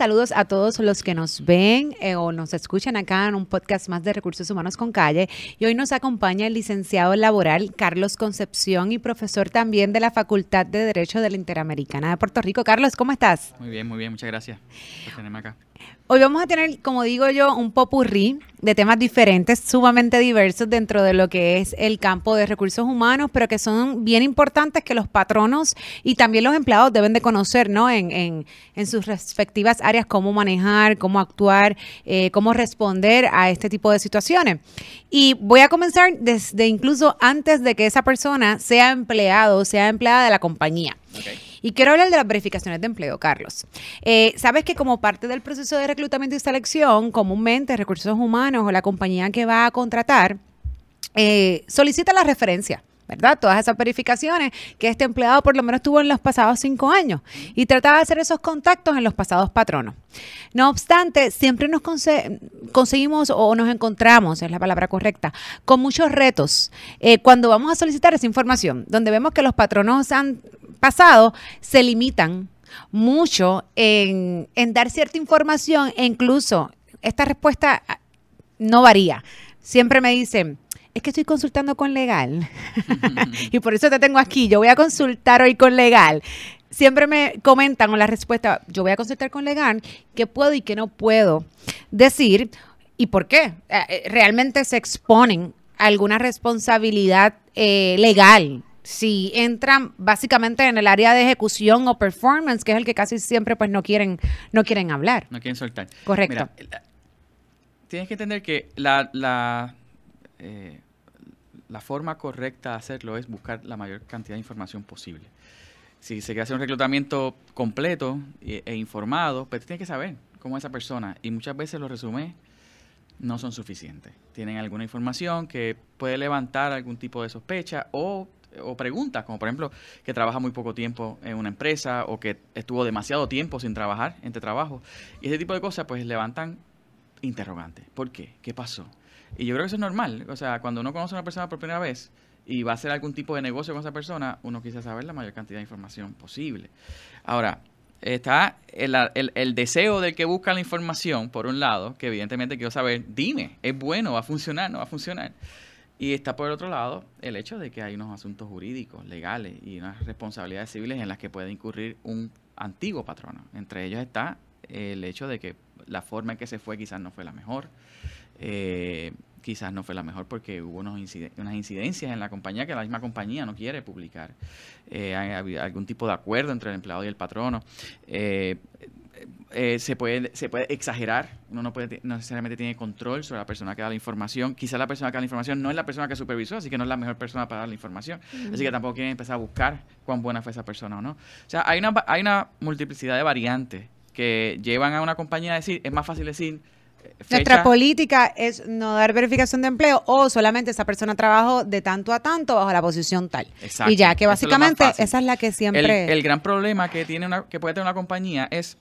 Saludos a todos los que nos ven eh, o nos escuchan acá en un podcast más de Recursos Humanos con Calle. Y hoy nos acompaña el licenciado laboral Carlos Concepción y profesor también de la Facultad de Derecho de la Interamericana de Puerto Rico. Carlos, ¿cómo estás? Muy bien, muy bien, muchas gracias por tenerme acá. Hoy vamos a tener, como digo yo, un popurrí de temas diferentes, sumamente diversos dentro de lo que es el campo de recursos humanos, pero que son bien importantes que los patronos y también los empleados deben de conocer, ¿no? En, en, en sus respectivas áreas, cómo manejar, cómo actuar, eh, cómo responder a este tipo de situaciones. Y voy a comenzar desde incluso antes de que esa persona sea empleado, sea empleada de la compañía. Okay. Y quiero hablar de las verificaciones de empleo, Carlos. Eh, Sabes que como parte del proceso de reclutamiento y selección, comúnmente recursos humanos o la compañía que va a contratar eh, solicita la referencia. ¿verdad? Todas esas verificaciones que este empleado por lo menos tuvo en los pasados cinco años y trataba de hacer esos contactos en los pasados patronos. No obstante, siempre nos conseguimos o nos encontramos, es la palabra correcta, con muchos retos eh, cuando vamos a solicitar esa información, donde vemos que los patronos han pasado se limitan mucho en, dar cierta información e incluso esta respuesta no varía. Siempre me dicen, es que estoy consultando con legal y por eso te tengo aquí. Yo voy a consultar hoy con legal. Siempre me comentan con la respuesta, yo voy a consultar con legal, qué puedo y qué no puedo decir y por qué. Realmente se exponen a alguna responsabilidad eh, legal si entran básicamente en el área de ejecución o performance, que es el que casi siempre pues no quieren, no quieren hablar. No quieren soltar. Correcto. Mira, tienes que entender que la, la, eh, la forma correcta de hacerlo es buscar la mayor cantidad de información posible. Si se quiere hacer un reclutamiento completo e, e informado, pues tienes que saber cómo es esa persona. Y muchas veces los resúmenes no son suficientes. Tienen alguna información que puede levantar algún tipo de sospecha o o preguntas, como por ejemplo que trabaja muy poco tiempo en una empresa o que estuvo demasiado tiempo sin trabajar entre trabajos. Y ese tipo de cosas pues levantan interrogantes. ¿Por qué? ¿Qué pasó? Y yo creo que eso es normal. O sea, cuando uno conoce a una persona por primera vez y va a hacer algún tipo de negocio con esa persona, uno quisiera saber la mayor cantidad de información posible. Ahora, está el, el, el, deseo del que busca la información, por un lado, que evidentemente quiero saber, dime, ¿es bueno? ¿Va a funcionar? ¿No va a funcionar? Y está por otro lado el hecho de que hay unos asuntos jurídicos, legales y unas responsabilidades civiles en las que puede incurrir un antiguo patrono. Entre ellos está el hecho de que la forma en que se fue quizás no fue la mejor. Eh, quizás no fue la mejor porque hubo unos unas incidencias en la compañía que la misma compañía no quiere publicar. Eh, hay, algún tipo de acuerdo entre el empleado y el patrono. Eh, eh, se, puede, se puede exagerar, uno no, puede, no necesariamente tiene control sobre la persona que da la información, quizá la persona que da la información no es la persona que supervisó, así que no es la mejor persona para dar la información, así que tampoco quieren empezar a buscar cuán buena fue esa persona o no. O sea, hay una, hay una multiplicidad de variantes que llevan a una compañía a decir, es más fácil decir, eh, Fecha. Nuestra política es no dar verificación de empleo o solamente esa persona trabajó de tanto a tanto bajo la posición tal. Exacto. Y ya que básicamente es esa es la que siempre... El, el, gran problema que, tiene una, que puede tener una compañía es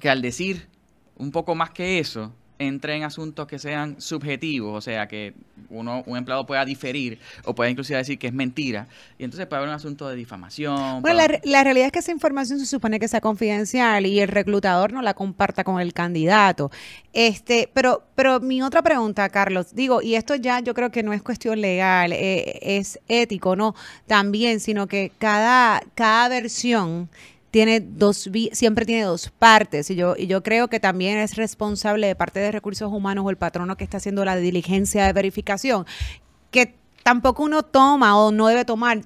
que al decir un poco más que eso, entre en asuntos que sean subjetivos, o sea, que uno, un empleado pueda diferir o pueda inclusive decir que es mentira, y entonces puede haber un asunto de difamación. Bueno, la, la, realidad es que esa información se supone que sea confidencial y el reclutador no la comparta con el candidato. Este, pero, pero mi otra pregunta, Carlos, digo, y esto ya yo creo que no es cuestión legal, eh, es ético, ¿no? También, sino que cada, cada versión tiene dos siempre tiene dos partes y yo y yo creo que también es responsable de parte de recursos humanos o el patrono que está haciendo la diligencia de verificación que tampoco uno toma o no debe tomar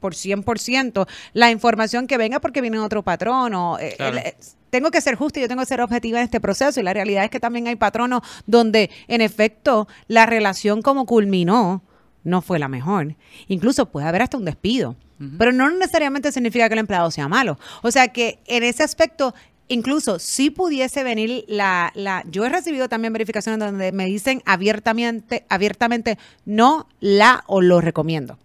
por 100% la información que venga porque viene otro patrono. Eh, claro. El, tengo que ser justo y yo tengo que ser objetiva en este proceso. Y la realidad es que también hay patronos donde, en efecto, la relación como culminó no fue la mejor. Incluso puede haber hasta un despido. Pero no necesariamente significa que el empleado sea malo. O sea que en ese aspecto, incluso si pudiese venir la, la yo he recibido también verificaciones donde me dicen abiertamente, abiertamente no la o lo recomiendo.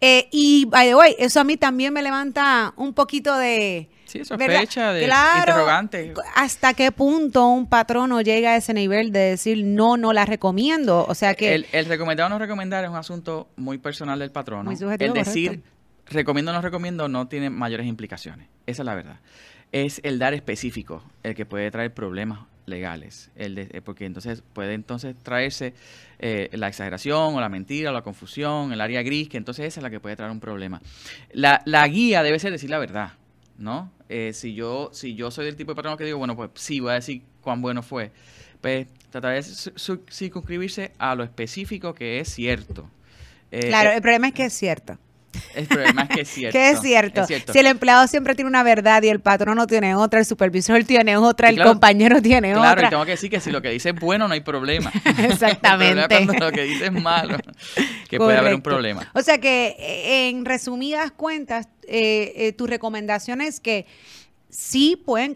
eh, y by the way, eso a mí también me levanta un poquito de Sí, sospecha, de claro, interrogante. ¿Hasta qué punto un patrono llega a ese nivel de decir no, no la recomiendo? O sea que... El, el recomendar o no recomendar es un asunto muy personal del patrono. Muy subjetivo, el decir correcto. recomiendo o no recomiendo no tiene mayores implicaciones. Esa es la verdad. es el dar específico, el que puede traer problemas legales, el de, porque entonces puede entonces traerse eh, la exageración o la mentira o la confusión, el área gris, que entonces esa es la que puede traer un problema. La, la guía debe ser decir la verdad, ¿no? Eh, si yo si yo soy del tipo de patrón que digo, bueno, pues sí, voy a decir cuán bueno fue, pues tratar de circunscribirse a lo específico que es cierto. Eh, claro, el problema es que es cierto. El problema es que es cierto. que es cierto. Si el empleado siempre tiene una verdad y el patrón no tiene otra, el supervisor tiene otra, el compañero tiene otra. Claro, y tengo que decir que si lo que dice es bueno, no hay problema. Exactamente. cuando lo que dice es malo, que puede haber un problema. O sea que, eh, en resumidas cuentas, eh, eh, tu recomendación es que sí pueden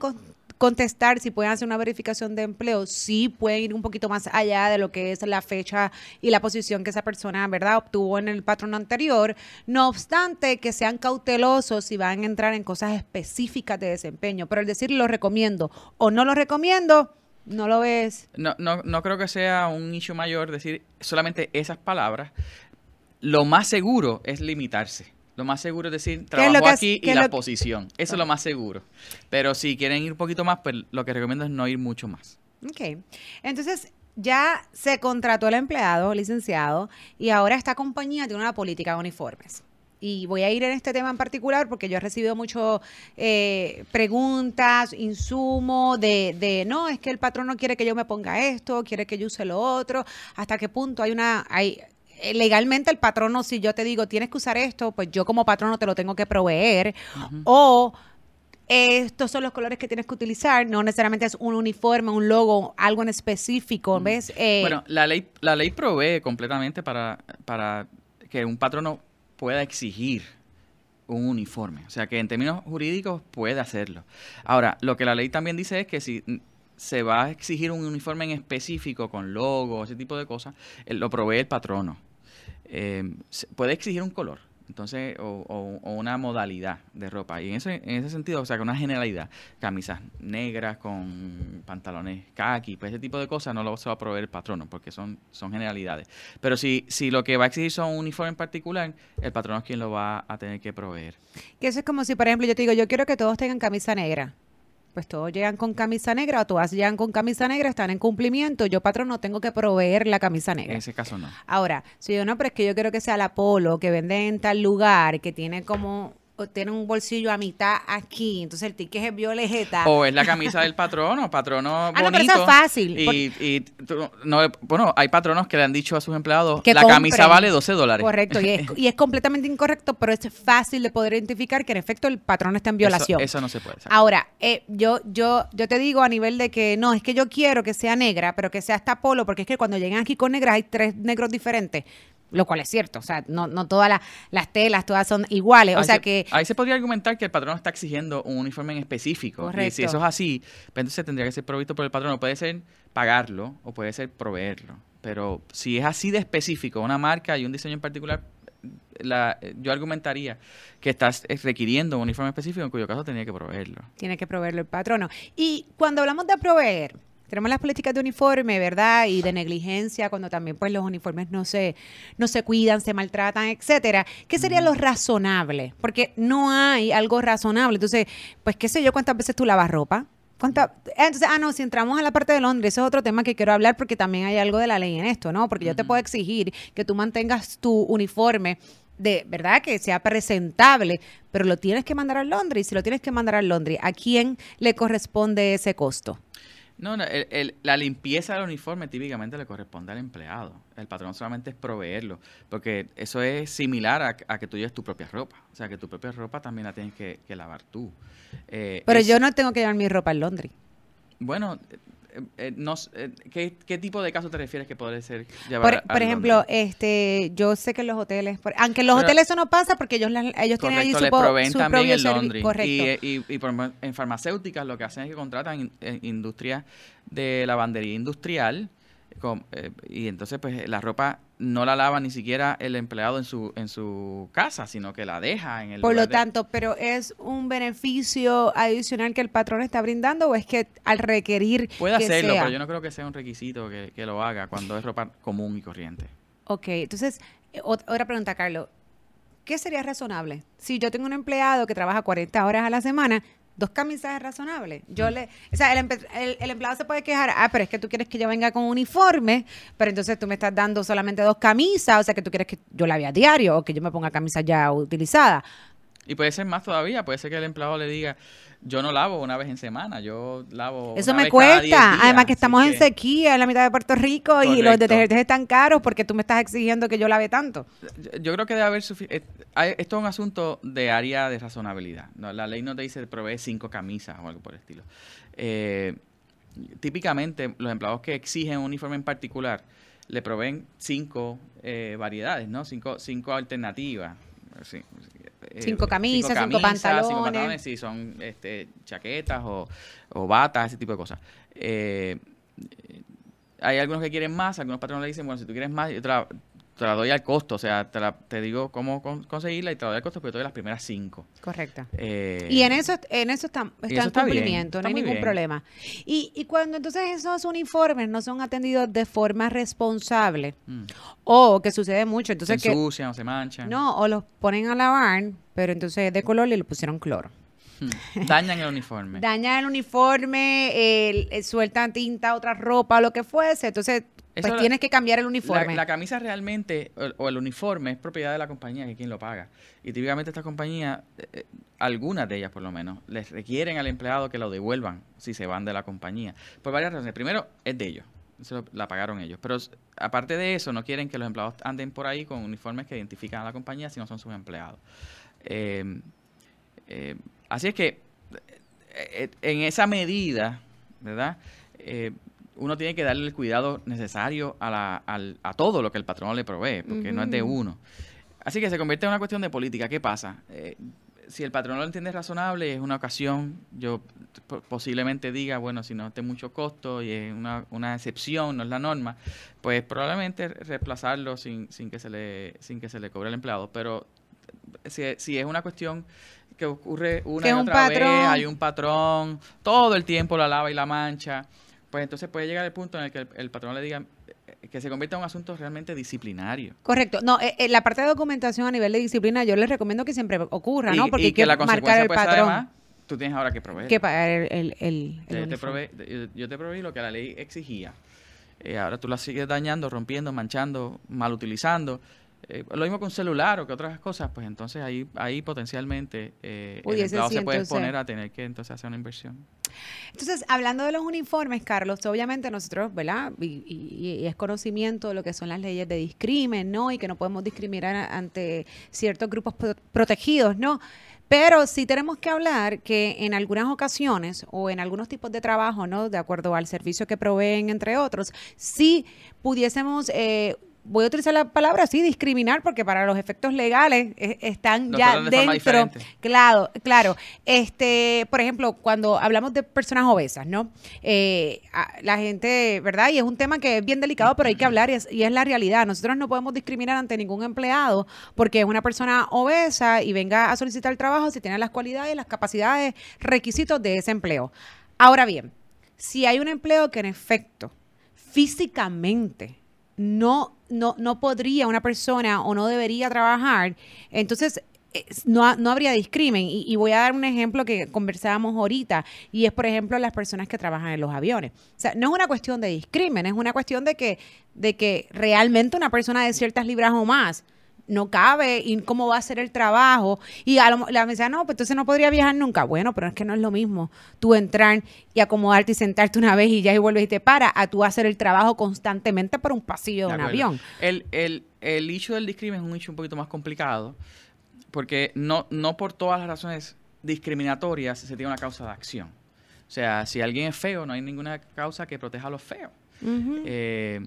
contestar, si pueden hacer una verificación de empleo, sí pueden ir un poquito más allá de lo que es la fecha y la posición que esa persona, ¿verdad?, obtuvo en el patrón anterior. No obstante, que sean cautelosos si van a entrar en cosas específicas de desempeño. Pero el decir lo recomiendo o no lo recomiendo, no lo ves. No, no, no creo que sea un issue mayor decir solamente esas palabras. Lo más seguro es limitarse. Lo más seguro es decir, trabajo aquí y la posición. Eso es lo más seguro. Pero si quieren ir un poquito más, pues lo que recomiendo es no ir mucho más. Ok. Entonces, ya se contrató el empleado, licenciado, y ahora esta compañía tiene una política de uniformes. Y voy a ir en este tema en particular porque yo he recibido muchas eh, preguntas, insumo de, de, no, es que el patrón no quiere que yo me ponga esto, quiere que yo use lo otro, hasta qué punto hay una, hay, legalmente el patrono, si yo te digo, tienes que usar esto, pues yo como patrono te lo tengo que proveer. O estos son los colores que tienes que utilizar, no necesariamente es un uniforme, un logo, algo en específico, ¿ves? Eh, bueno, la ley, la ley provee completamente para, para que un patrono pueda exigir un uniforme. O sea, que en términos jurídicos puede hacerlo. Ahora, lo que la ley también dice es que si se va a exigir un uniforme en específico con logo, ese tipo de cosas, lo provee el patrono. Eh, puede exigir un color, entonces, o, una modalidad de ropa. Y en ese, en ese sentido, o sea, con una generalidad, camisas negras con pantalones khaki, pues ese tipo de cosas no lo se va a proveer el patrono, porque son, son generalidades. Pero si, si lo que va a exigir son un uniforme en particular, el patrono es quien lo va a tener que proveer. Que eso es como si, por ejemplo, yo te digo, yo quiero que todos tengan camisa negra pues todos llegan con camisa negra o todas llegan con camisa negra, están en cumplimiento, yo patrón no tengo que proveer la camisa negra. En ese caso no. Ahora, si yo no, pero es que yo quiero que sea la polo, que vende en tal lugar, que tiene como tiene un bolsillo a mitad aquí, entonces el ticket es violeta. O es la camisa del patrono, patrono ah, bonito. No, pero eso es fácil. Y, no, bueno, hay patronos que le han dicho a sus empleados, que la camisa vale 12 dólares. Correcto, y es, completamente incorrecto, pero es fácil de poder identificar que en efecto el patrón está en violación. Eso, no se puede. Ahora, eh, yo, yo, yo te digo a nivel de que no, es que yo quiero que sea negra, pero que sea hasta polo, porque es que cuando llegan aquí con negras hay tres negros diferentes lo cual es cierto, o sea, no, no todas las telas, todas son iguales, o sea que... Ahí se podría argumentar que el patrón está exigiendo un uniforme en específico, Correcto. y si eso es así, pues entonces tendría que ser provisto por el patrón, puede ser pagarlo o puede ser proveerlo, pero si es así de específico, una marca y un diseño en particular, la, yo argumentaría que estás requiriendo un uniforme específico, en cuyo caso tendría que proveerlo. Tiene que proveerlo el patrono. Y cuando hablamos de proveer, tenemos las políticas de uniforme, ¿verdad? Y de negligencia, cuando también pues los uniformes no se, no se cuidan, se maltratan, etcétera. ¿Qué sería lo razonable? Porque no hay algo razonable. Entonces, pues qué sé yo, cuántas veces tú lavas ropa. ¿Cuánta? Entonces, ah, no, si entramos a la parte de Londres, ese es otro tema que quiero hablar porque también hay algo de la ley en esto, ¿no? Porque yo te puedo exigir que tú mantengas tu uniforme de verdad que sea presentable, pero lo tienes que mandar a Londres. Y si lo tienes que mandar a Londres, ¿a quién le corresponde ese costo? No, no la limpieza del uniforme típicamente le corresponde al empleado. El patrón solamente es proveerlo, porque eso es similar a, que tú lleves tu propia ropa. O sea, que tu propia ropa también la tienes que, lavar tú. Eh, Pero yo no tengo que llevar mi ropa en Londres. Bueno, eh, eh, no, eh, ¿qué, tipo de caso te refieres que puede ser llevar Por, ejemplo, este, yo sé que en los hoteles, aunque en los hoteles eso no pasa porque ellos, ellos tienen ahí su, les también en Londres. Y, y, por, en farmacéuticas lo que hacen es que contratan industrias de lavandería industrial eh, y entonces, pues la ropa no la lava ni siquiera el empleado en su, en su casa, sino que la deja en el Por lo tanto, ¿pero es un beneficio adicional que el patrón está brindando o es que al requerir Puede hacerlo, pero yo no creo que sea un requisito que, que lo haga cuando es ropa común y corriente. Ok, entonces, otra pregunta, Carlos. ¿Qué sería razonable? Si yo tengo un empleado que trabaja 40 horas a la semana, dos camisas es razonable. Yo le, o sea, el, el- el empleado se puede quejar, ah, pero es que tú quieres que yo venga con uniforme, pero entonces tú me estás dando solamente dos camisas, o sea, que tú quieres que yo la vea a diario o que yo me ponga camisas ya utilizadas. Y puede ser más todavía, puede ser que el empleado le diga, yo no lavo una vez en semana, yo lavo Eso una me vez cada 10 cuesta. días". Además que estamos en que sequía en la mitad de Puerto Rico y los detergentes están caros porque tú me estás exigiendo que yo lave tanto. Yo- Yo creo que debe haber sufi- eh, Esto es un asunto de área de razonabilidad. ¿no? La ley no te dice provee cinco camisas o algo por el estilo. Eh, típicamente, los empleados que exigen un uniforme en particular le proveen cinco eh, variedades, ¿no? Cinco, cinco alternativas. Sí, eh, Cinco camisas, cinco pantalones. Cinco pantalones, si son este, chaquetas o, o batas, ese tipo de cosas. Eh, hay algunos que quieren más, algunos patrones le dicen, bueno, si tú quieres más, yo te la, te la doy al costo, o sea, te, la- te digo cómo con- conseguirla y te la doy al costo, pero te doy las primeras cinco. Correcto. Eh, Y en eso, en eso está, está eso en bien, cumplimiento, está no hay ningún bien. problema. Y, y cuando entonces esos uniformes no son atendidos de forma responsable, mm, o que sucede mucho, se entonces que ensucian o se manchan. no, o los ponen a lavar, pero entonces es de color y le pusieron cloro. Mm, Dañan el uniforme. Dañan el uniforme, el- el- sueltan tinta, otra ropa, lo que fuese, entonces Pues la- tienes que cambiar el uniforme. la camisa realmente, o, o el uniforme, es propiedad de la compañía, que es quien lo paga. Y típicamente estas compañías, eh, eh, algunas de ellas por lo menos, les requieren al empleado que lo devuelvan si se van de la compañía. Por varias razones. Primero, es de ellos. Lo- la pagaron ellos. Pero aparte de eso, no quieren que los empleados anden por ahí con uniformes que identifican a la compañía si no son sus empleados. Eh, eh, así es que, en esa medida, ¿verdad? Eh, uno tiene que darle el cuidado necesario a, la, al- a todo lo que el patrón le provee, porque no es de uno. Así que se convierte en una cuestión de política. ¿Qué pasa? Eh, si el patrón lo entiende razonable, es una ocasión, yo po- posiblemente diga, bueno, si no es de mucho costo y es una, una excepción, no es la norma, pues probablemente reemplazarlo sin, sin, que, se le, sin que se le cobre al empleado. Pero si, si es una cuestión que ocurre una Que y un otra vez, hay un patrón, todo el tiempo la lava y la mancha, pues entonces puede llegar el punto en el que el, el patrón le diga eh, que se convierta en un asunto realmente disciplinario. Correcto. No, eh, eh, la parte de documentación a nivel de disciplina yo les recomiendo que siempre ocurra, y, ¿no? Porque y hay que, la marcar consecuencia el puede ser, patrón. además, tú tienes ahora que proveer. que pagar el, el, el- yo, te prove- yo- yo te proveí lo que la ley exigía. Eh, ahora tú la sigues dañando, rompiendo, manchando, mal utilizando. Eh, lo mismo con un celular o que otras cosas, pues entonces ahí, ahí potencialmente eh, el empleado sí, se puede entonces- exponer a tener que entonces hacer una inversión. Entonces, hablando de los uniformes, Carlos, obviamente nosotros, ¿verdad? Y, y- y es conocimiento de lo que son las leyes de discrimen, ¿no? Y que no podemos discriminar ante ciertos grupos pro- protegidos, ¿no? Pero sí tenemos que hablar que en algunas ocasiones o en algunos tipos de trabajo, ¿no? De acuerdo al servicio que proveen, entre otros, sí pudiésemos... eh, Voy a utilizar la palabra así, discriminar, porque para los efectos legales eh, están ya dentro. Claro, claro. Este, por ejemplo, cuando hablamos de personas obesas, ¿no? Eh, la gente, ¿verdad? Y es un tema que es bien delicado, pero hay que hablar y es, y es la realidad. Nosotros no podemos discriminar ante ningún empleado porque es una persona obesa y venga a solicitar trabajo si tiene las cualidades, las capacidades, requisitos de ese empleo. Ahora bien, si hay un empleo que en efecto físicamente no, no, no podría una persona o no debería trabajar, entonces es- no, no habría discrimen. Y, y voy a dar un ejemplo que conversábamos ahorita, y es, por ejemplo, las personas que trabajan en los aviones. O sea, no es una cuestión de discrimen, es una cuestión de que, de que realmente una persona de ciertas libras o más no cabe y cómo va a ser el trabajo. Y a lo, la me decía, no, pues entonces no podría viajar nunca. Bueno, pero es que no es lo mismo tú entrar y acomodarte y sentarte una vez y ya y vuelves y te para, a tú hacer el trabajo constantemente por un pasillo de, De un avión. El, el, el issue del discrimen es un issue un poquito más complicado, porque no, no por todas las razones discriminatorias se tiene una causa de acción. O sea, si alguien es feo, no hay ninguna causa que proteja a los feos. Eh,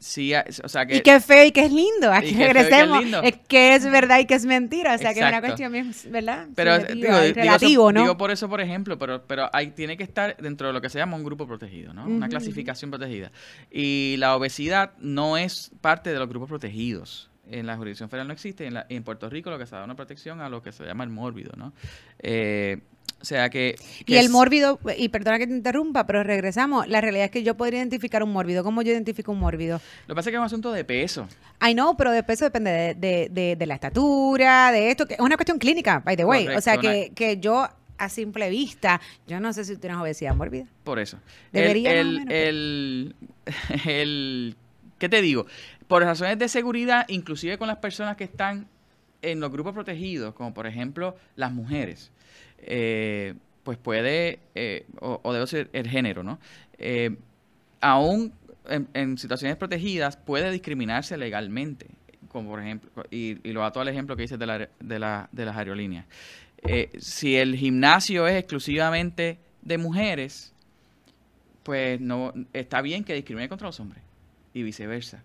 sí, a- o sea que... y que es feo y que es lindo. Aquí Y que es es regresemos. que es verdad y que es mentira. O sea, que es una cuestión bien, ¿verdad? Pero digo, relativo, ¿no? digo por eso, por ejemplo, pero, pero hay, tiene que estar dentro de lo que se llama un grupo protegido, ¿no? Una clasificación protegida. Y la obesidad no es parte de los grupos protegidos. En la jurisdicción federal no existe. En, la- en Puerto Rico lo que se da una protección a lo que se llama el mórbido, ¿no? Eh, o sea que... Y el mórbido, y perdona que te interrumpa, pero regresamos. La realidad es que yo podría identificar un mórbido. ¿Cómo yo identifico un mórbido? Lo que pasa es que es un asunto de peso. Ay, no, pero de peso depende de, de- de- de la estatura, de esto, que es una cuestión clínica, by the way. o sea, que, que yo a simple vista, yo no sé si tienes obesidad mórbida. Por eso. Debería el, el- ¿Qué te digo? Por razones de seguridad, inclusive con las personas que están en los grupos protegidos, como por ejemplo las mujeres, eh, pues puede, eh, o, o debe ser el género, ¿no? Eh, aún en, situaciones protegidas puede discriminarse legalmente, como por ejemplo, y, y lo dato al ejemplo que dices de, de, la- de las aerolíneas. Si el gimnasio es exclusivamente de mujeres, pues no está bien que discrimine contra los hombres y viceversa.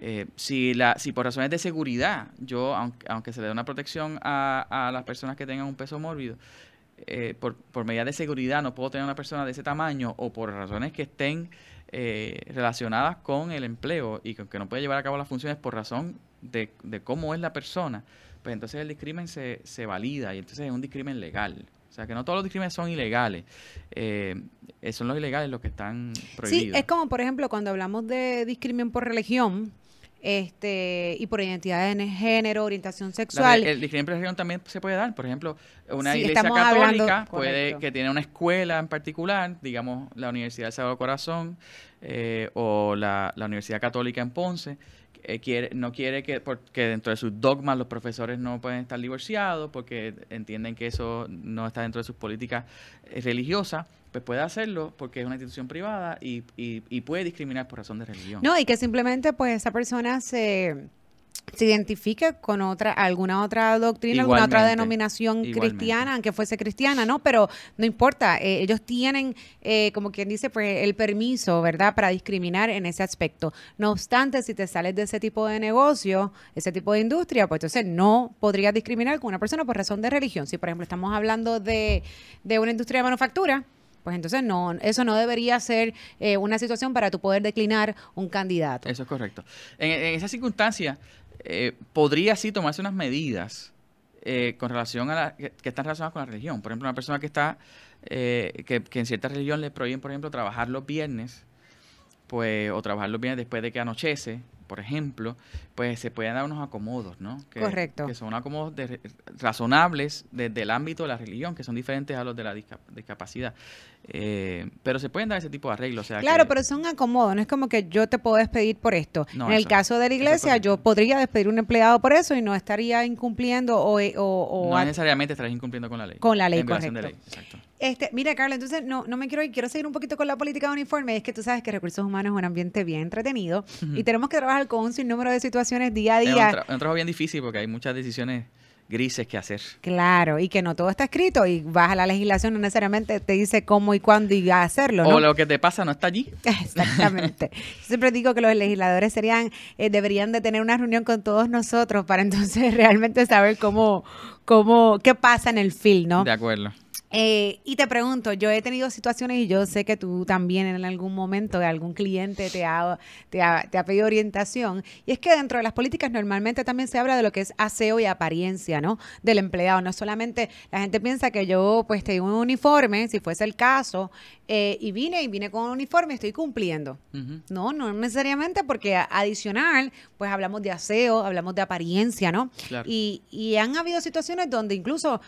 Eh, si, la, si por razones de seguridad, yo, aunque, aunque se le dé una protección a, a las personas que tengan un peso mórbido, eh, por, por medidas de seguridad no puedo tener una persona de ese tamaño o por razones que estén eh, relacionadas con el empleo y con que no puede llevar a cabo las funciones por razón de, de cómo es la persona, pues entonces el discrimen se, se valida y entonces es un discrimen legal. O sea, que no todos los discrímenes son ilegales. Eh, eh, son los ilegales los que están prohibidos. Sí, es como, por ejemplo, cuando hablamos de discrimen por religión este y por identidad de género, orientación sexual. re- el discrimen por religión también se puede dar. Por ejemplo, una Sí, iglesia hablando- católica puede que tiene una escuela en particular, digamos la Universidad del Sagrado Corazón eh, o la, la Universidad Católica en Ponce, eh, quiere, no quiere que, porque dentro de sus dogmas los profesores no pueden estar divorciados porque entienden que eso no está dentro de sus políticas eh, religiosas, pues puede hacerlo porque es una institución privada y, y, y puede discriminar por razón de religión. No, y que simplemente pues esa persona se, se identifique con otra, alguna otra doctrina, alguna otra denominación igualmente. cristiana, aunque fuese cristiana, ¿no? Pero no importa, eh, ellos tienen, eh, como quien dice, pues el permiso, ¿verdad?, para discriminar en ese aspecto. No obstante, si te sales de ese tipo de negocio, ese tipo de industria, pues entonces no podrías discriminar con una persona por razón de religión. Si, por ejemplo, estamos hablando de, de una industria de manufactura, pues entonces no, eso no debería ser eh, una situación para tu poder declinar un candidato. Eso es correcto. En, en esa circunstancia, eh, podría sí tomarse unas medidas eh, con relación a la, que, que están relacionadas con la religión. Por ejemplo, una persona que está, eh, que, que en cierta religión le prohíben, por ejemplo, trabajar los viernes, pues, o trabajar los viernes después de que anochece, por ejemplo, pues se pueden dar unos acomodos, ¿no? Que, Correcto. Que son acomodos de- razonables desde el ámbito de la religión, que son diferentes a los de la disca- discapacidad. Eh, pero se pueden dar ese tipo de arreglos. O sea Claro, que- pero son acomodos, no es como que yo te puedo despedir por esto. No, en el caso de la iglesia, yo correcto. podría despedir un empleado por eso y no estaría incumpliendo o, o- o no necesariamente estarás incumpliendo con la ley. Con la ley, En violación de correcto. ley, exacto. Este, mira, Carla, entonces no, no me quiero ir, quiero seguir un poquito con la política de uniforme. Es que tú sabes que recursos humanos es un ambiente bien entretenido y tenemos que trabajar con un sinnúmero de situaciones día a Es un, día. tra- un trabajo bien difícil porque hay muchas decisiones grises que hacer. Claro, y que no todo está escrito y vas a la legislación, no necesariamente te dice cómo y cuándo y a hacerlo, ¿no? O lo que te pasa no está allí. Exactamente. Yo siempre digo que los legisladores serían, eh, deberían de tener una reunión con todos nosotros para entonces realmente saber cómo, cómo, qué pasa en el film, ¿no? De acuerdo. Eh, y te pregunto, yo he tenido situaciones y yo sé que tú también en algún momento algún cliente te ha, te ha, te ha pedido orientación. Y es que dentro de las políticas normalmente también se habla de lo que es aseo y apariencia, ¿no? Del empleado. No solamente la gente piensa que yo pues tengo un uniforme, si fuese el caso, eh, y vine y vine con un uniforme y estoy cumpliendo. No, no necesariamente porque adicional, pues hablamos de aseo, hablamos de apariencia, ¿no? Claro. Y, y han habido situaciones donde incluso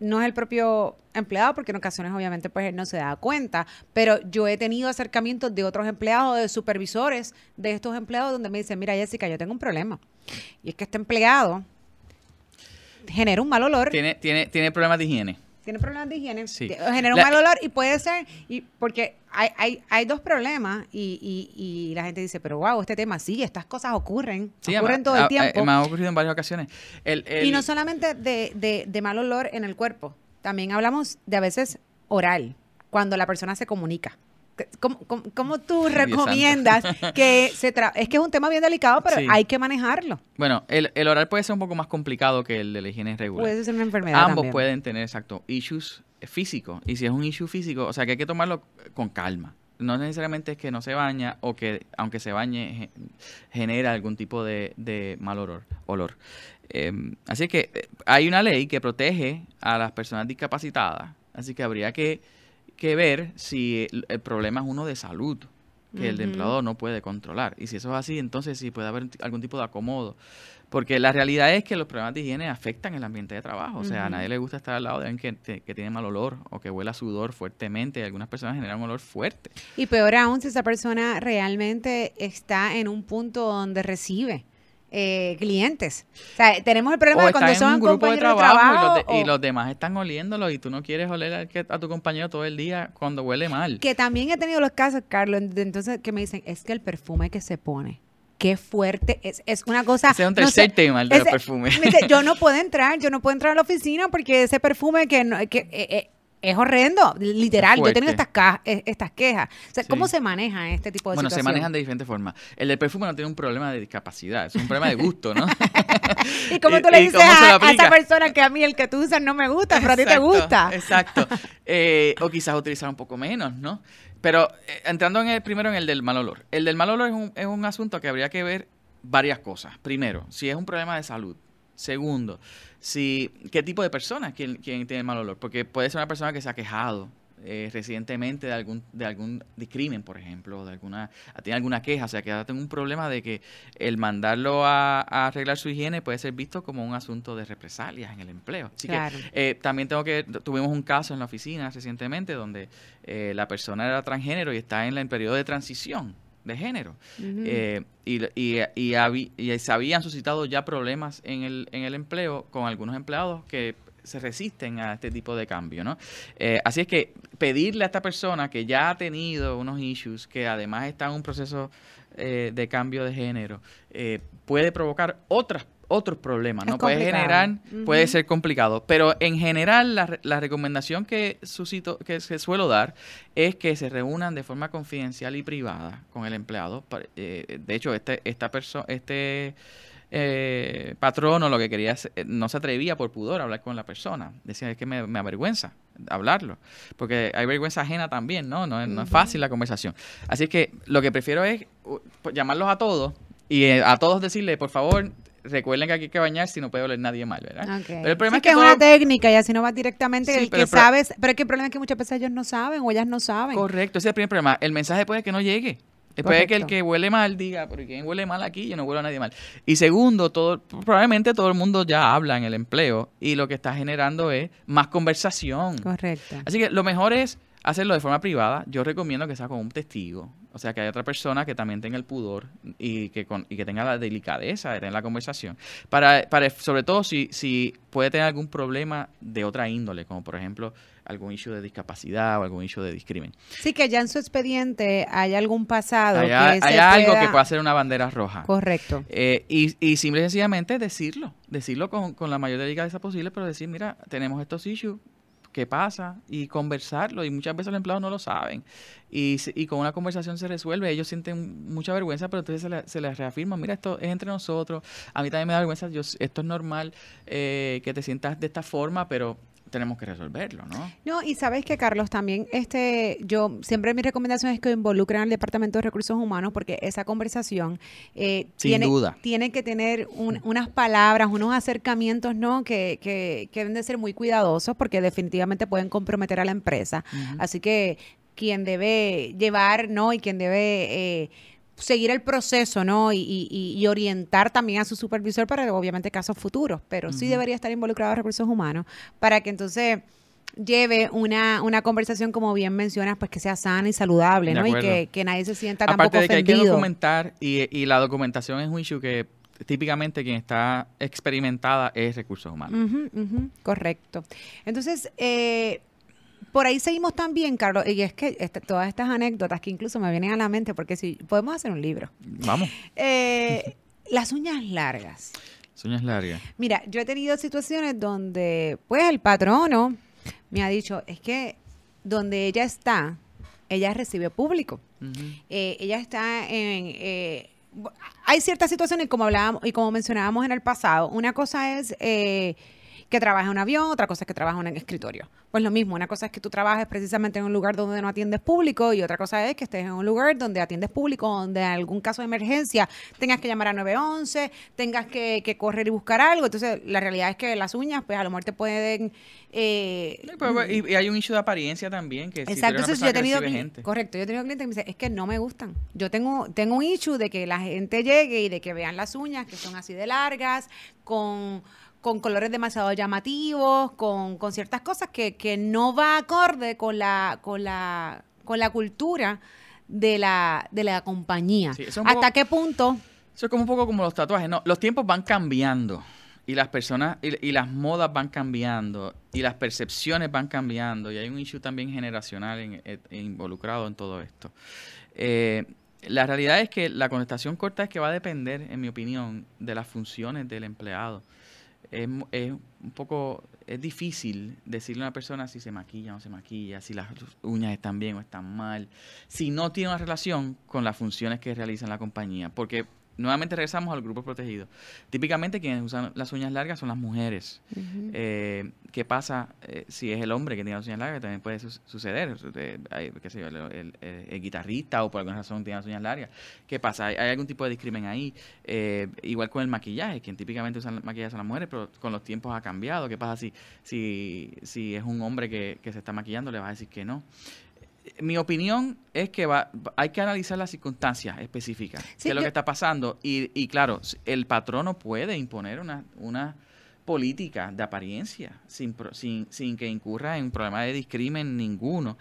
no es el propio empleado, porque en ocasiones obviamente pues él no se da cuenta, pero yo he tenido acercamientos de otros empleados, de supervisores de estos empleados donde me dicen, mira Jessica, yo tengo un problema. Y es que este empleado genera un mal olor. Tiene, tiene, tiene problemas de higiene. Tiene problemas de higiene, Sí. genera un La- mal olor y puede ser, y porque hay, hay, hay dos problemas y, y, y la gente dice, pero wow, este tema sí, estas cosas ocurren, Sí, ocurren todo el a- tiempo. me ha ocurrido en varias ocasiones. El- el- y no solamente de, de, de mal olor en el cuerpo, también hablamos de a veces oral, cuando la persona se comunica. ¿Cómo, cómo, cómo tú recomiendas que se tra Es que es un tema bien delicado, pero Sí. hay que manejarlo. Bueno, el, el oral puede ser un poco más complicado que el de la higiene regular. Puede ser una enfermedad Ambos también. pueden tener, exacto, issues físicos. Y si es un issue físico, o sea que hay que tomarlo con calma. No necesariamente es que no se baña o que, aunque se bañe, ge- genera algún tipo de, de mal olor. olor. Eh, así que eh, hay una ley que protege a las personas discapacitadas. Así que habría que, que ver si el, problema es uno de salud. que el empleador no puede controlar. Y si eso es así, entonces sí puede haber algún tipo de acomodo. Porque la realidad es que los problemas de higiene afectan el ambiente de trabajo. O sea, a nadie le gusta estar al lado de alguien que, que, tiene mal olor o que huela sudor fuertemente. Algunas personas generan un olor fuerte. Y peor aún si esa persona realmente está en un punto donde recibe eh, clientes. O sea, tenemos el problema de cuando son un grupo de trabajo, y, los demás están oliéndolo y tú no quieres oler a, tu compañero todo el día cuando huele mal. Que también he tenido los casos, Carlos, entonces que me dicen, es que el perfume que se pone qué fuerte es, es una cosa. Ese es un tercer tema, el de los perfumes. yo no puedo entrar, yo no puedo entrar a la oficina porque ese perfume que, no, que eh, eh, es horrendo, literal. Yo he tenido estas, eh, estas quejas. ¿Cómo se maneja este tipo de bueno, se manejan de diferentes formas. El del perfume no tiene un problema de discapacidad, es un problema de gusto, ¿no? ¿Y cómo tú le dices a, esa persona que a mí el que tú usas no me gusta, pero a ti te gusta? Exacto. Eh, o quizás utilizar un poco menos, ¿no? Pero eh, entrando en el, primero en el del mal olor. El del mal olor es un, es un asunto que habría que ver varias cosas. Primero, si es un problema de salud. Segundo, si qué tipo de persona quien, quien tiene mal olor, porque puede ser una persona que se ha quejado eh, recientemente de algún de algún discrimen, por ejemplo, de alguna tiene alguna queja, o sea que ahora tengo un problema de que el mandarlo a, arreglar su higiene puede ser visto como un asunto de represalias en el empleo. Así que eh, también tengo que tuvimos un caso en la oficina recientemente donde eh, la persona era transgénero y está en el periodo de transición de género. Eh, y, y, y, se habían suscitado ya problemas en el, en el empleo con algunos empleados que se resisten a este tipo de cambio, ¿no? Eh, así es que pedirle a esta persona que ya ha tenido unos issues, que además está en un proceso eh, de cambio de género, puede provocar otras otros problemas, ¿no? Puede generar, puede ser complicado, pero en general la, la recomendación que, suscito, que, se suelo dar es que se reúnan de forma confidencial y privada con el empleado. Eh, de hecho, este, esta persona, este eh, patrono lo que quería eh, no se atrevía por pudor a hablar con la persona. Decía, es que me, avergüenza hablarlo, porque hay vergüenza ajena también, ¿no? No, no es fácil la conversación. Así que lo que prefiero es pues, llamarlos a todos y a todos decirle, por favor, recuerden que aquí hay que bañar si no puede oler nadie mal, ¿verdad? Pero el problema es que, es una técnica y así no va directamente el que sabes, pero es que el problema es que muchas veces ellos no saben o ellas no saben. Correcto, ese es el primer problema. El mensaje puede que no llegue. Puede que el que huele mal diga, pero ¿quién huele mal aquí? Yo no huelo a nadie mal. Y segundo, todo, probablemente todo el mundo ya habla en el empleo y lo que está generando es más conversación. Correcto. Así que lo mejor es hacerlo de forma privada. Yo recomiendo que sea con un testigo, o sea, que haya otra persona que también tenga el pudor y que, y que tenga la delicadeza de tener la conversación. Para, para sobre todo si, si puede tener algún problema de otra índole, como por ejemplo algún issue de discapacidad o algún issue de discrimen. Sí, que ya en su expediente hay algún pasado. Hay, algo que pueda ser una bandera roja. Correcto. Eh, y, y simple y sencillamente decirlo, decirlo con, con la mayor delicadeza posible, pero decir, mira, tenemos estos issues, qué pasa y conversarlo. Y muchas veces los empleados no lo saben. Y, y con una conversación se resuelve. Ellos sienten mucha vergüenza, pero entonces se, les reafirma, mira, esto es entre nosotros. A mí también me da vergüenza, yo, esto es normal eh, que te sientas de esta forma, pero tenemos que resolverlo, ¿no? No, y sabes que Carlos, también este, yo siempre mi recomendación es que involucren al Departamento de Recursos Humanos porque esa conversación eh, tiene, tiene que tener unas palabras, unos acercamientos, ¿no? Que, que, que, deben de ser muy cuidadosos porque definitivamente pueden comprometer a la empresa. Así que quien debe llevar, ¿no? Y quien debe... Eh, seguir el proceso, ¿no? Y, y, orientar también a su supervisor para, obviamente, casos futuros, pero sí debería estar involucrado recursos humanos para que entonces lleve una, una conversación, como bien mencionas, pues que sea sana y saludable, ¿no? Y que, que, nadie se sienta Aparte tampoco de que hay que documentar y, y la documentación es un issue que típicamente quien está experimentada es recursos humanos. correcto. Entonces, eh, por ahí seguimos también, Carlos, y es que este, todas estas anécdotas que incluso me vienen a la mente, porque si podemos hacer un libro. Vamos. Eh, las uñas largas. Las uñas largas. Mira, yo he tenido situaciones donde, pues, el patrono me ha dicho, es que donde ella está, ella recibe público. Eh, ella está en... Eh, hay ciertas situaciones, como hablábamos y como mencionábamos en el pasado, una cosa es que trabajes en un avión, otra cosa es que trabajes en un escritorio. Pues lo mismo, una cosa es que tú trabajes precisamente en un lugar donde no atiendes público y otra cosa es que estés en un lugar donde atiendes público, donde en algún caso de emergencia tengas que llamar a 911, tengas que, correr y buscar algo. Entonces, la realidad es que las uñas, pues a lo mejor te pueden... Eh, pues, y, hay un issue de apariencia también, que Exacto, yo he tenido... Correcto, yo he tenido clientes que me dicen, es que no me gustan. Yo tengo, tengo un issue de que la gente llegue y de que vean las uñas, que son así de largas, con con colores demasiado llamativos, con, con ciertas cosas que, que, no va acorde con la, con la, con la cultura de la, de la compañía. ¿Hasta qué punto? Eso es como un poco como los tatuajes. No, los tiempos van cambiando y las personas y, y, las modas van cambiando y las percepciones van cambiando y hay un issue también generacional en, en, involucrado en todo esto. Eh, la realidad es que la contestación corta es que va a depender, en mi opinión, de las funciones del empleado es, es, un poco, es difícil decirle a una persona si se maquilla o no se maquilla, si las uñas están bien o están mal, si no tiene una relación con las funciones que realiza la compañía, porque nuevamente regresamos al grupo protegido. Típicamente quienes usan las uñas largas son las mujeres. Eh, ¿Qué pasa eh, si es el hombre que tiene las uñas largas? También puede suceder. el, guitarrista o por alguna razón tiene las uñas largas. ¿Qué pasa? ¿Hay, algún tipo de discrimen ahí? Eh, igual con el maquillaje, quien típicamente usan maquillaje son las mujeres, pero con los tiempos ha cambiado. ¿Qué pasa si, si, si es un hombre que, que se está maquillando? Le vas a decir que no mi opinión es que va, hay que analizar las circunstancias específicas, qué es lo que está pasando. Y, y claro, el patrono puede imponer una, una política de apariencia sin, sin, sin que incurra en problema de discrimen ninguno.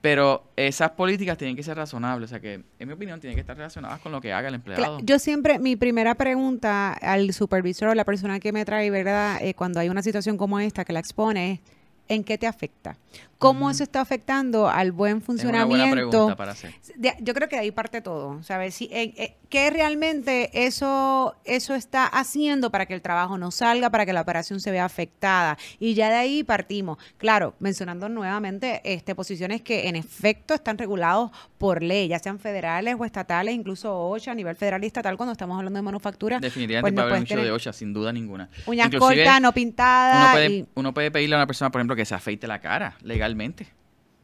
Pero esas políticas tienen que ser razonables, o sea que, en mi opinión, tienen que estar relacionadas con lo que haga el empleado. Yo siempre, mi primera pregunta al supervisor o la persona que me trae, ¿verdad? Eh, cuando hay una situación como esta que la expone es, ¿en qué te afecta? ¿Cómo eso está afectando al buen funcionamiento? para hacer. yo creo que de ahí parte todo. ¿Sabes? Si, eh, eh, ¿Qué realmente eso, eso está haciendo para que el trabajo no salga, para que la operación se vea afectada? Y ya de ahí partimos. Claro, mencionando nuevamente este, posiciones que en efecto están regulados por ley, ya sean federales o estatales, incluso OSHA a nivel federal y estatal cuando estamos hablando de manufactura. Definitivamente pues va a haber un de OSHA, sin duda ninguna. Uñas cortas, no pintadas. Uno puede, uno puede pedirle a una persona, por ejemplo, que se afeite la cara legal Totalmente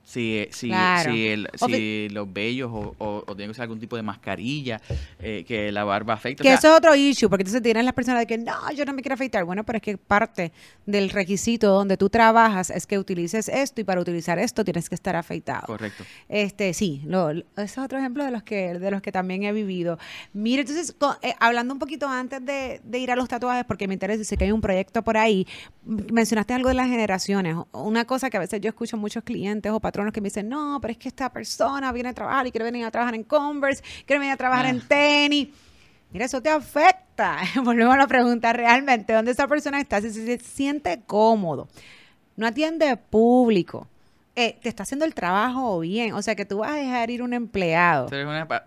si, si, si, los vellos o, o, tienen que usar algún tipo de mascarilla, eh, que la barba afecta. Que eso es otro issue, porque entonces tienen las personas de que no, yo no me quiero afeitar. Bueno, pero es que parte del requisito donde tú trabajas es que utilices esto y para utilizar esto tienes que estar afeitado. Correcto. Este, sí, lo, ese es otro ejemplo de los que, de los que también he vivido. Mire, entonces, eh, hablando un poquito antes de, de, ir a los tatuajes, porque me interesa, sé que hay un proyecto por ahí, mencionaste algo de las generaciones. Una cosa que a veces yo escucho muchos clientes o patronos que me dicen, no, pero es que esta persona viene a trabajar y quiere venir a trabajar en Converse, quiere venir a trabajar en ah. tenis. Mira, eso te afecta. Volvemos a la pregunta realmente, ¿dónde esa persona está? Si se siente cómodo, no atiende público, eh, te está haciendo el trabajo bien. O sea, que tú vas a dejar ir un empleado.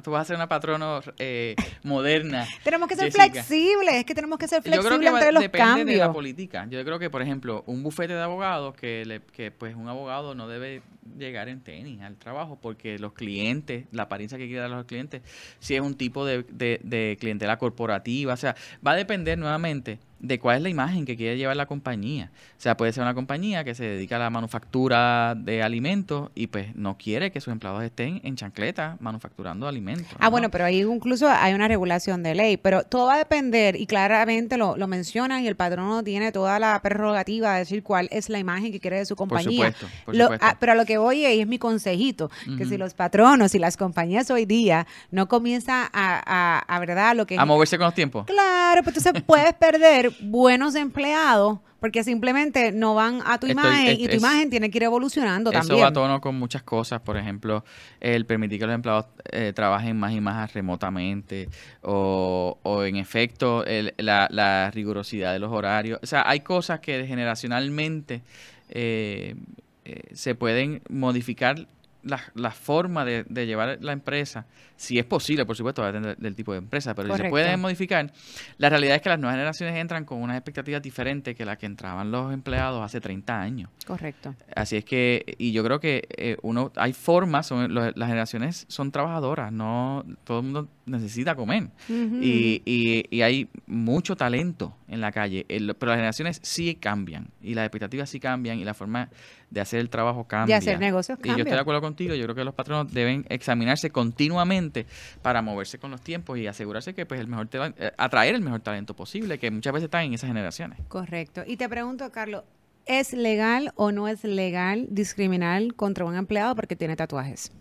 Tú, vas a ser una patrono eh, moderna. tenemos que ser flexibles, es que tenemos que ser flexibles entre los depende de la política. Yo creo que, por ejemplo, un bufete de abogados, que, le, que pues un abogado no debe llegar en tenis al trabajo porque los clientes, la apariencia que quiere dar a los clientes, si es un tipo de, de, de clientela corporativa, o sea, va a depender nuevamente de cuál es la imagen que quiere llevar la compañía. O sea, puede ser una compañía que se dedica a la manufactura de alimentos y pues no quiere que sus empleados estén en chancleta manufacturando alimentos. Ah, bueno, pero ahí incluso hay una regulación de ley, pero todo va a depender y claramente lo, lo mencionan y el patrono tiene toda la prerrogativa de decir cuál es la imagen que quiere de su compañía. Por supuesto, por supuesto. Ah, pero a lo que voy y es mi consejito, que si los patronos y las compañías hoy día no comienzan a, a, ¿verdad? Lo que a moverse con los tiempos. Claro, pues entonces puedes perder buenos empleados porque simplemente no van a tu imagen y tu imagen tiene que ir evolucionando también. Eso va a tono con muchas cosas, por ejemplo, el permitir que los empleados eh, trabajen más y más remotamente o, o en efecto la, la, rigurosidad de los horarios. O sea, hay cosas que generacionalmente eh, eh, se pueden modificar la, la forma de, de, llevar la empresa, si es posible, por supuesto, va a depender del tipo de empresa, pero si se puede modificar, la realidad es que las nuevas generaciones entran con unas expectativas diferentes que las que entraban los empleados hace 30 años. Correcto. Así es que, y yo creo que eh, uno, hay formas, son, las generaciones son trabajadoras, no todo el mundo necesita comer. y, y, hay mucho talento en la calle, pero las generaciones sí cambian y las expectativas sí cambian y la forma de hacer el trabajo cambia. De hacer negocios cambia. Y yo estoy de acuerdo contigo, yo creo que los patronos deben examinarse continuamente para moverse con los tiempos y asegurarse que pues el mejor eh, atraer el mejor talento posible, que muchas veces están en esas generaciones. Correcto. Y te pregunto, Carlos, ¿es legal o no es legal discriminar contra un empleado porque tiene tatuajes?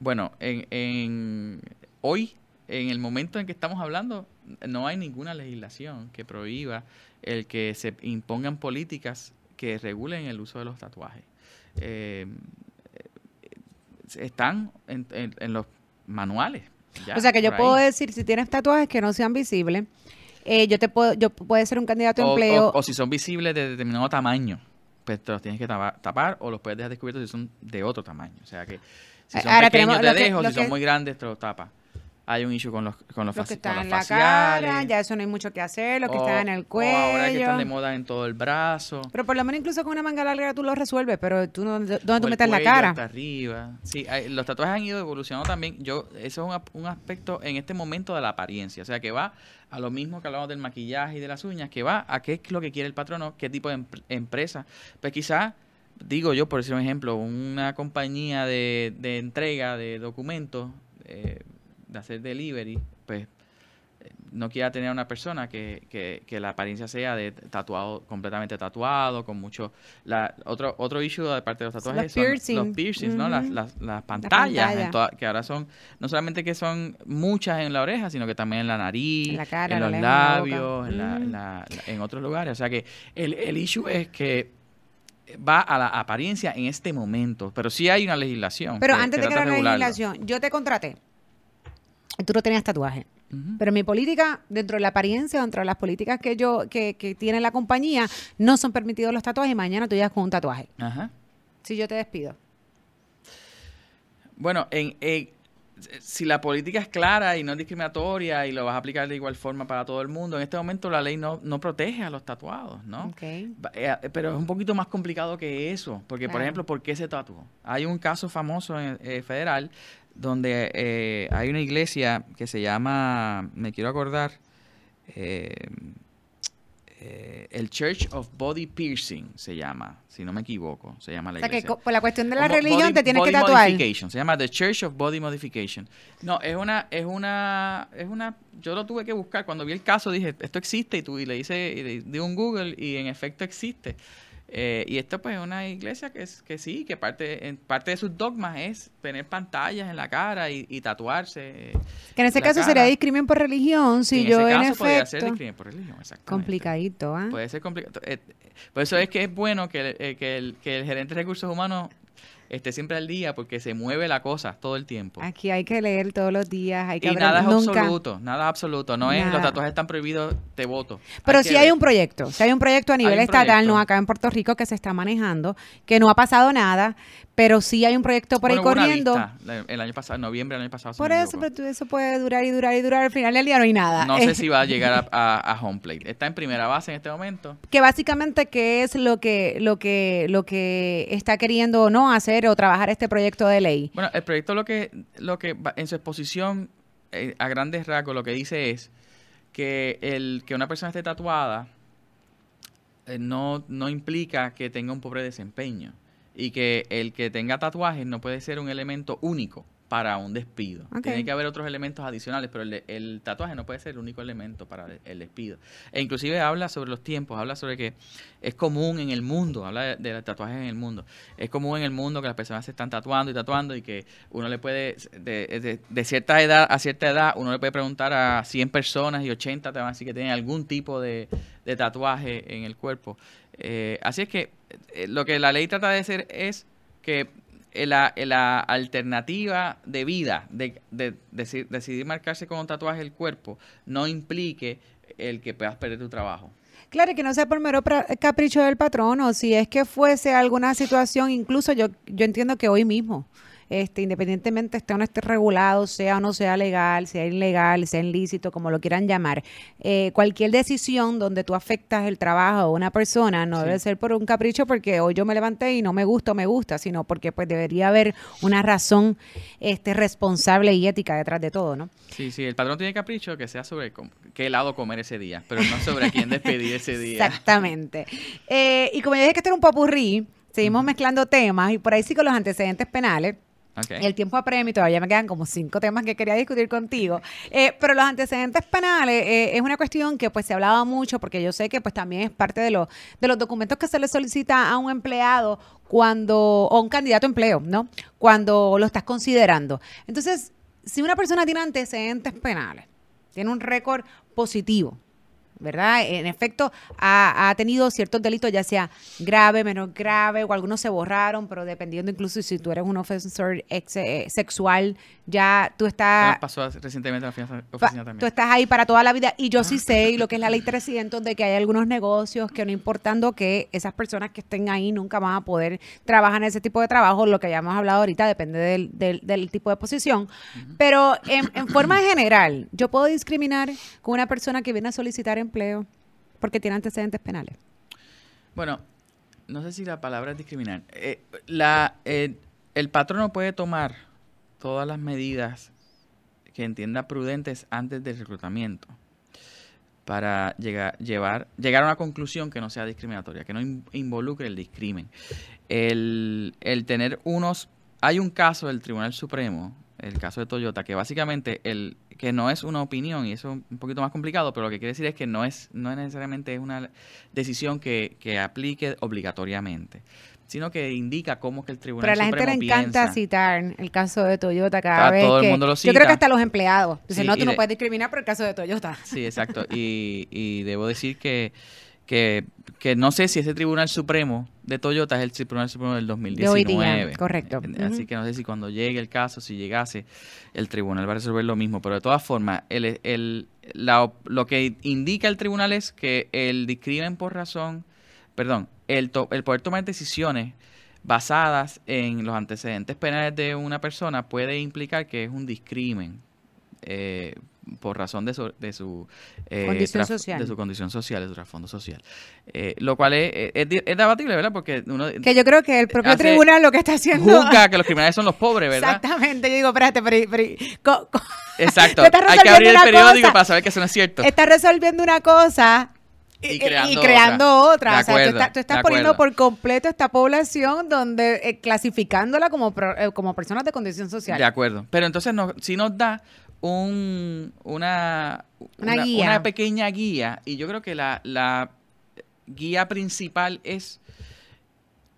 Bueno, en, hoy, en el momento en que estamos hablando, no hay ninguna legislación que prohíba el que se impongan políticas que regulen el uso de los tatuajes. Eh, están en, los manuales. o sea que yo puedo decir, si tienes tatuajes que no sean visibles, eh, yo te puedo, yo puede ser un candidato a empleo. O, si son visibles de determinado tamaño, pues te los tienes que tapar, o los puedes dejar descubiertos si son de otro tamaño. O sea que si son pequeños te dejo, si son muy grandes te los tapas hay un issue con los con los, los que están en la cara, ya eso no hay mucho que hacer, los que están en el cuello. ahora que están de moda en todo el brazo. Pero por lo menos incluso con una manga larga tú lo resuelves, pero tú no, ¿dónde tú metes la cara? Hasta arriba. Sí, los tatuajes han ido evolucionando también. Yo eso es un, aspecto en este momento de la apariencia, o sea, que va a lo mismo que hablamos del maquillaje y de las uñas, que va a qué es lo que quiere el patrono, qué tipo de empresa. Pues quizás digo yo, por decir un ejemplo, una compañía de, de entrega de documentos eh, de hacer delivery, pues eh, no quiera tener una persona que, que, que, la apariencia sea de tatuado, completamente tatuado, con mucho... La, otro otro issue de parte de los tatuajes son los piercings, ¿no? Las, las, pantallas, que ahora son, no solamente que son muchas en la oreja, sino que también en la nariz, en, los labios, en, en otros lugares. O sea que el, el issue es que va a la apariencia en este momento, pero sí hay una legislación. Pero antes de que una legislación, yo te contraté tú no tenías tatuaje. Pero mi política, dentro de la apariencia, dentro de las políticas que yo, que, que tiene la compañía, no son permitidos los tatuajes y mañana tú llegas con un tatuaje. Ajá. Si yo te despido. Bueno, en, si la política es clara y no discriminatoria y lo vas a aplicar de igual forma para todo el mundo, en este momento la ley no, no protege a los tatuados, ¿no? Okay. Eh, pero es un poquito más complicado que eso, porque por ejemplo, ¿por qué se tatuó? Hay un caso famoso en, eh, federal donde eh, hay una iglesia que se llama, me quiero acordar, eh, eh, el Church of Body Piercing se llama, si no me equivoco, se llama la iglesia. O sea que por la cuestión de la religión te tienes que tatuar. Se llama The Church of Body Modification. No, es una, es una, es una, yo lo tuve que buscar cuando vi el caso dije esto existe y, tú, y le hice, y le di un Google y en efecto existe. Eh, y esto pues es una iglesia que, es, que sí, que parte, en parte de sus dogmas es tener pantallas en la cara y, tatuarse. Que en ese caso sería discriminación por religión, si yo en efecto... podría ser discriminación por religión. Complicadito, ¿ah? Puede ser complicado. Eh, por eso es que es bueno que, eh, que, el, que el gerente de recursos humanos esté siempre al día porque se mueve la cosa todo el tiempo. Aquí hay que leer todos los días, hay que Y nada es absoluto, nada absoluto, no es los tatuajes están prohibidos, te voto. Pero si hay un proyecto, si hay un proyecto a nivel estatal, no acá en Puerto Rico que se está manejando, que no ha pasado nada, pero sí hay un proyecto por ahí corriendo. el año pasado, en noviembre del año pasado. Por eso, pero eso puede durar y durar y durar. Al final del día no hay nada. No sé si va a llegar a, home plate. Está en primera base en este momento. Que básicamente, ¿qué es lo que, lo que, lo que está queriendo o no hacer o trabajar este proyecto de ley? Bueno, el proyecto lo que, lo que en su exposición, eh, a grandes rasgos, lo que dice es que el que una persona esté tatuada eh, no, no implica que tenga un pobre desempeño y que el que tenga tatuajes no puede ser un elemento único para un despido. Tiene que haber otros elementos adicionales, pero el, tatuaje no puede ser el único elemento para el, despido. E inclusive habla sobre los tiempos, habla sobre que es común en el mundo, habla de, los tatuajes en el mundo. Es común en el mundo que las personas se están tatuando y tatuando y que uno le puede, de, de, cierta edad a cierta edad, uno le puede preguntar a 100 personas y 80 te van a decir que tienen algún tipo de, tatuaje en el cuerpo. Eh, así es que eh, lo que la ley trata de hacer es que la, la alternativa de vida, de, de, decidir marcarse con un tatuaje el cuerpo, no implique el que puedas perder tu trabajo. Claro, que no sea por mero capricho del patrón, o si es que fuese alguna situación, incluso yo, yo entiendo que hoy mismo este, independientemente esté o no esté regulado, sea o no sea legal, sea ilegal, sea ilícito, como lo quieran llamar, eh, cualquier decisión donde tú afectas el trabajo de una persona no debe ser por un capricho porque hoy yo me levanté y no me gusta o me gusta, sino porque pues debería haber una razón este, responsable y ética detrás de todo, ¿no? Sí, sí, el patrón tiene capricho que sea sobre qué helado comer ese día, pero no sobre a quién despedir ese día. Exactamente. Eh, y como ya dije que esto era un popurrí, seguimos mezclando temas y por ahí sí con los antecedentes penales. El tiempo apremia y todavía me quedan como cinco temas que quería discutir contigo. Eh, pero los antecedentes penales eh, es una cuestión que pues se hablaba mucho porque yo sé que pues también es parte de, de los documentos que se le solicita a un empleado cuando, o un candidato a empleo, ¿no? Cuando lo estás considerando. Entonces, si una persona tiene antecedentes penales, tiene un récord positivo, ¿verdad? En efecto, ha, tenido ciertos delitos, ya sea grave, menos grave, o algunos se borraron, pero dependiendo incluso si tú eres un ofensor eh, sexual, ya tú estás... pasó recientemente en la oficina también. Tú estás ahí para toda la vida y yo sí sé, y lo que es la ley 300, de que hay algunos negocios que no importando que esas personas que estén ahí nunca van a poder trabajar en ese tipo de trabajo, lo que ya hemos hablado ahorita depende del, del, tipo de posición, pero en, en forma general, yo puedo discriminar con una persona que viene a solicitar empleo porque tiene antecedentes penales. Bueno, no sé si la palabra es discriminar. Eh, la, eh, el patrón no puede tomar todas las medidas que entienda prudentes antes del reclutamiento para llegar, llevar, llegar a una conclusión que no sea discriminatoria, que no involucre el discrimen. El, el tener unos... Hay un caso del Tribunal Supremo, el caso de Toyota, que básicamente el que no es una opinión y eso es un poquito más complicado, pero lo que quiere decir es que no es no es necesariamente una decisión que, que aplique obligatoriamente sino que indica cómo que el Tribunal Pero a la gente le encanta citar el caso de Toyota cada vez todo que... El mundo lo cita. Yo creo que hasta los empleados. Dicen, no, tú no puedes discriminar por el caso de Toyota. Sí, exacto. y, y debo decir que, que, que, no sé si ese Tribunal Supremo de Toyota es el Tribunal Supremo del 2019. correcto. Así que no sé si cuando llegue el caso, si llegase, el tribunal va a resolver lo mismo. Pero de todas formas, el, el, la, lo que indica el tribunal es que el discrimen por razón, perdón, el, el poder tomar decisiones basadas en los antecedentes penales de una persona puede implicar que es un discrimen eh, por razón de su, de su eh, condición social. de su condición social, de su trasfondo social. Eh, lo cual es, es, debatible, ¿verdad? Porque uno que yo creo que el propio tribunal lo que está haciendo juzga que los criminales son los pobres, ¿verdad? Exactamente. Yo digo, espérate, pero, pero Exacto. Hay que abrir el periódico para saber que eso no es cierto. Está resolviendo una cosa y creando, otra. o sea, tú, estás poniendo por completo esta población donde eh, clasificándola como, eh, como personas de condición social. De acuerdo. Pero entonces no, si nos da un, una, una, pequeña guía y yo creo que la, la guía principal es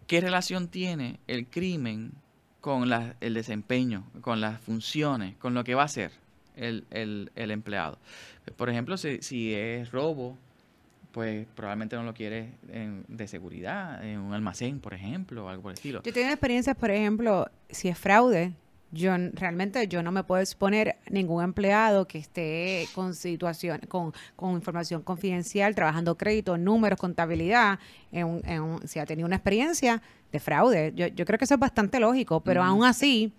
qué relación tiene el crimen con la, el desempeño, con las funciones, con lo que va a hacer el, el, el empleado. Por ejemplo, si, si es robo, pues probablemente no lo quiere de seguridad, en un almacén, por ejemplo, o algo por el estilo. Yo tengo experiencias, por ejemplo, si es fraude, yo realmente yo no me puedo exponer ningún empleado que esté con situación, con, con información confidencial, trabajando crédito, números, contabilidad, en en si ha tenido una experiencia de fraude. Yo, yo creo que eso es bastante lógico, pero aún así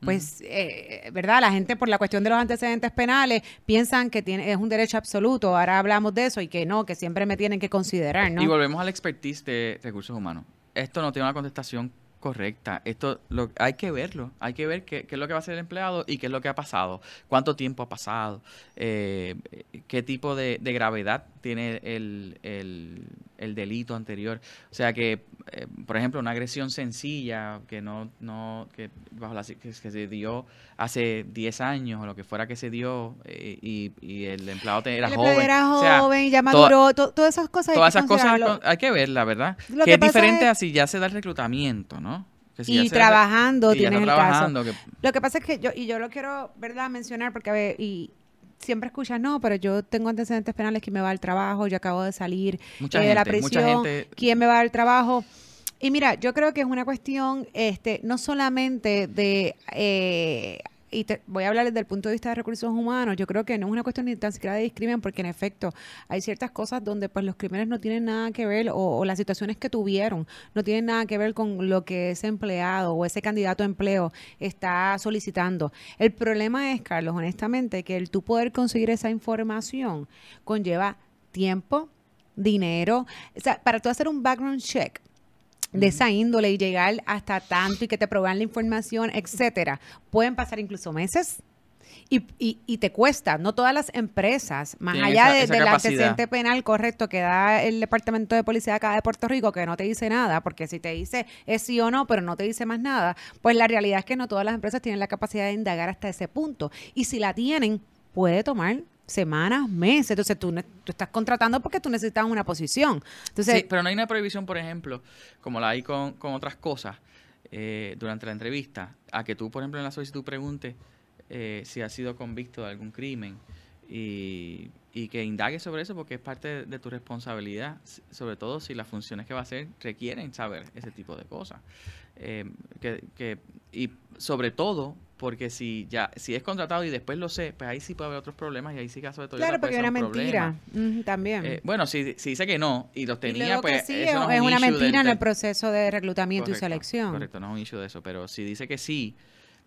pues, eh, ¿verdad? La gente por la cuestión de los antecedentes penales piensan que tiene, es un derecho absoluto, ahora hablamos de eso y que no, que siempre me tienen que considerar, ¿no? Y volvemos al expertise de recursos humanos. Esto no tiene una contestación correcta. Esto lo, hay que verlo, hay que ver qué, es lo que va a hacer el empleado y qué es lo que ha pasado, cuánto tiempo ha pasado, eh, qué tipo de, gravedad tiene el, el, el delito anterior. O sea que eh, por ejemplo, una agresión sencilla que no, no, que bajo la que, se dio hace 10 años o lo que fuera que se dio eh, y, y, el empleado era joven. Era joven, ya maduró, todas esas cosas. Todas esas cosas hay que verlas, ¿verdad? que, es diferente a si ya se da el reclutamiento, ¿no? y trabajando, tienes el caso. Lo que pasa es que yo, y yo lo quiero, ¿verdad?, mencionar porque, a ver, y siempre escuchas, no, pero yo tengo antecedentes penales, ¿quién me va al trabajo? Yo acabo de salir eh, de la prisión, ¿quién me va al trabajo? Y mira, yo creo que es una cuestión este, no solamente de eh, y te voy a hablar desde el punto de vista de recursos humanos, yo creo que no es una cuestión ni tan siquiera de discrimen, porque en efecto hay ciertas cosas donde pues los crímenes no tienen nada que ver, o, las situaciones que tuvieron no tienen nada que ver con lo que ese empleado o ese candidato a empleo está solicitando. El problema es, Carlos, honestamente, que el tú poder conseguir esa información conlleva tiempo, dinero, o sea, para tú hacer un background check, de esa índole y llegar hasta tanto y que te provean la información, etcétera. Pueden pasar incluso meses. Y, y, te cuesta, no todas las empresas, más allá del antecedente penal correcto que da el Departamento de Policía acá de Puerto Rico, que no te dice nada, porque si te dice es sí o no, pero no te dice más nada, pues la realidad es que no todas las empresas tienen la capacidad de indagar hasta ese punto. Y si la tienen, puede tomar semanas, meses. Entonces tú, tú estás contratando porque tú necesitas una posición. Entonces, pero no hay una prohibición, por ejemplo, como la hay con, otras cosas eh, durante la entrevista, a que tú, por ejemplo, en la solicitud preguntes eh, si has sido convicto de algún crimen y, y que indagues sobre eso porque es parte de, tu responsabilidad, sobre todo si las funciones que va a hacer requieren saber ese tipo de cosas. Eh, que, que, y sobre todo porque si ya si es contratado y después lo sé, pues ahí sí puede haber otros problemas y ahí sí caso de todo. Claro, porque es una mentira también. Eh, bueno, si, si, dice que no y los tenía, pues sí, es, una mentira en el proceso de reclutamiento y selección. Correcto, no es un issue de eso, pero si dice que sí,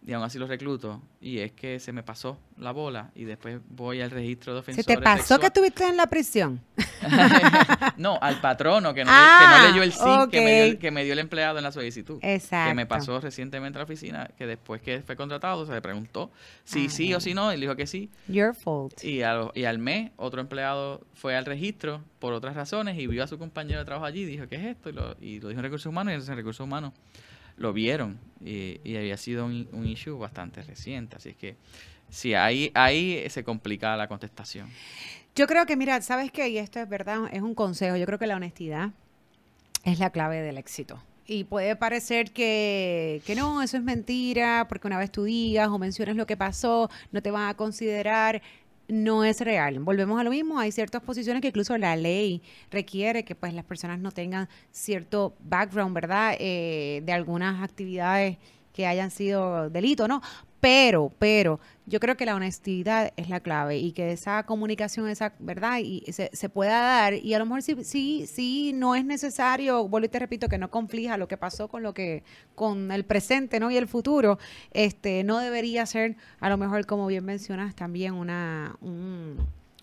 y aún así los recluto y es que se me pasó la bola y después voy al registro de ofensores ¿Se te pasó que estuviste en la prisión? no, al patrono que no, ah, leyó el sí que, me dio, el empleado en la solicitud. Exacto. Que me pasó recientemente a la oficina, que después que fue contratado se le preguntó si sí o si no, y le dijo que sí. Your fault. Y, y al mes otro empleado fue al registro por otras razones y vio a su compañero de trabajo allí y dijo, ¿qué es esto? Y lo, y lo dijo en recursos humanos y en recursos humanos lo vieron y, había sido un, un, issue bastante reciente. Así que sí, ahí, ahí se complica la contestación. Yo creo que, mira, ¿sabes qué? Y esto es verdad, es un consejo. Yo creo que la honestidad es la clave del éxito. Y puede parecer que, que no, eso es mentira, porque una vez tú digas o menciones lo que pasó, no te van a considerar no es real. Volvemos a lo mismo, hay ciertas posiciones que incluso la ley requiere que pues las personas no tengan cierto background, ¿verdad? Eh, de algunas actividades que hayan sido delito, ¿no? Pero, pero, yo creo que la honestidad es la clave y que esa comunicación, esa verdad, y se, se pueda dar. Y a lo mejor sí, sí, sí, no es necesario, vuelvo y te repito, que no conflija lo que pasó con lo que, con el presente, ¿no? Y el futuro. Este, no debería ser, a lo mejor, como bien mencionas, también una, un,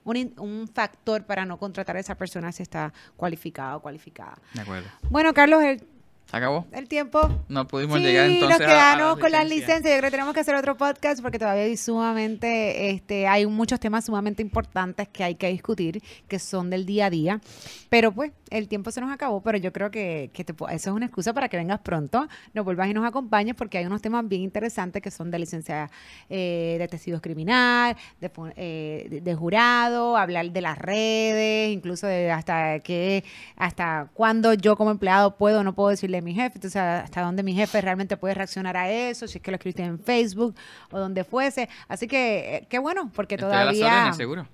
un, un, factor para no contratar a esa persona si está cualificada o cualificada. De acuerdo. Bueno, Carlos, el ¿Se acabó? El tiempo. No pudimos llegar entonces. Nos quedamos con las licencias. Yo creo que tenemos que hacer otro podcast porque todavía hay sumamente, este, hay muchos temas sumamente importantes que hay que discutir, que son del día a día. Pero pues, el tiempo se nos acabó, pero yo creo que, que eso es una excusa para que vengas pronto, nos vuelvas y nos acompañes porque hay unos temas bien interesantes que son de licencia eh, de testigos criminal, eh, de, de, jurado, hablar de las redes, incluso de hasta qué, hasta cuándo yo como empleado puedo o no puedo decirle mi jefe, entonces hasta dónde mi jefe realmente puede reaccionar a eso, si es que lo escribiste en Facebook o donde fuese. Así que eh, qué bueno, porque todavía... seguro.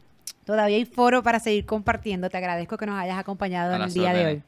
Todavía hay foro para seguir compartiendo. Te agradezco que nos hayas acompañado en el día de hoy.